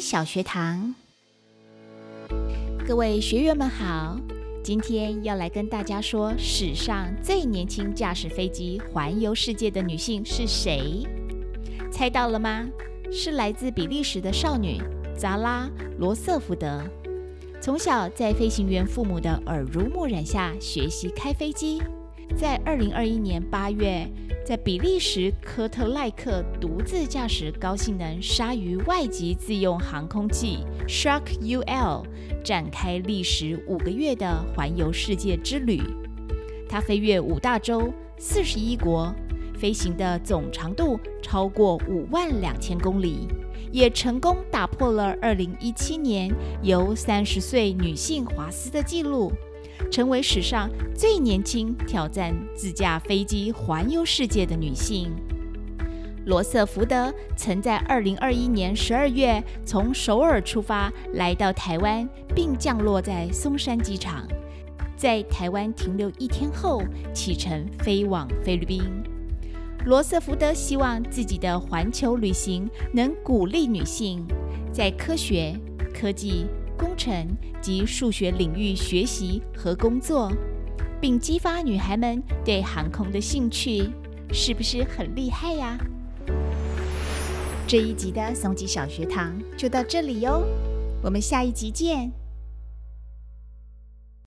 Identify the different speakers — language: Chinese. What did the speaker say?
Speaker 1: 小学堂，各位学员们好，今天要来跟大家说，史上最年轻驾驶飞机环游世界的女性是谁？猜到了吗？是来自比利时的少女扎拉罗瑟福德。从小在飞行员父母的耳濡目染下学习开飞机，在二零二一年八月。在比利时科特赖克独自驾驶高性能鲨鱼外籍自用航空器 Shark UL，展开历时五个月的环游世界之旅。它飞越五大洲、四十一国，飞行的总长度超过五万两千公里，也成功打破了二零一七年由三十岁女性华斯的纪录。成为史上最年轻挑战自驾飞机环游世界的女性，罗瑟福德曾在二零二一年十二月从首尔出发，来到台湾，并降落在松山机场，在台湾停留一天后启程飞往菲律宾。罗瑟福德希望自己的环球旅行能鼓励女性在科学、科技。工程及数学领域学习和工作，并激发女孩们对航空的兴趣，是不是很厉害呀？这一集的松吉小学堂就到这里哟，我们下一集见。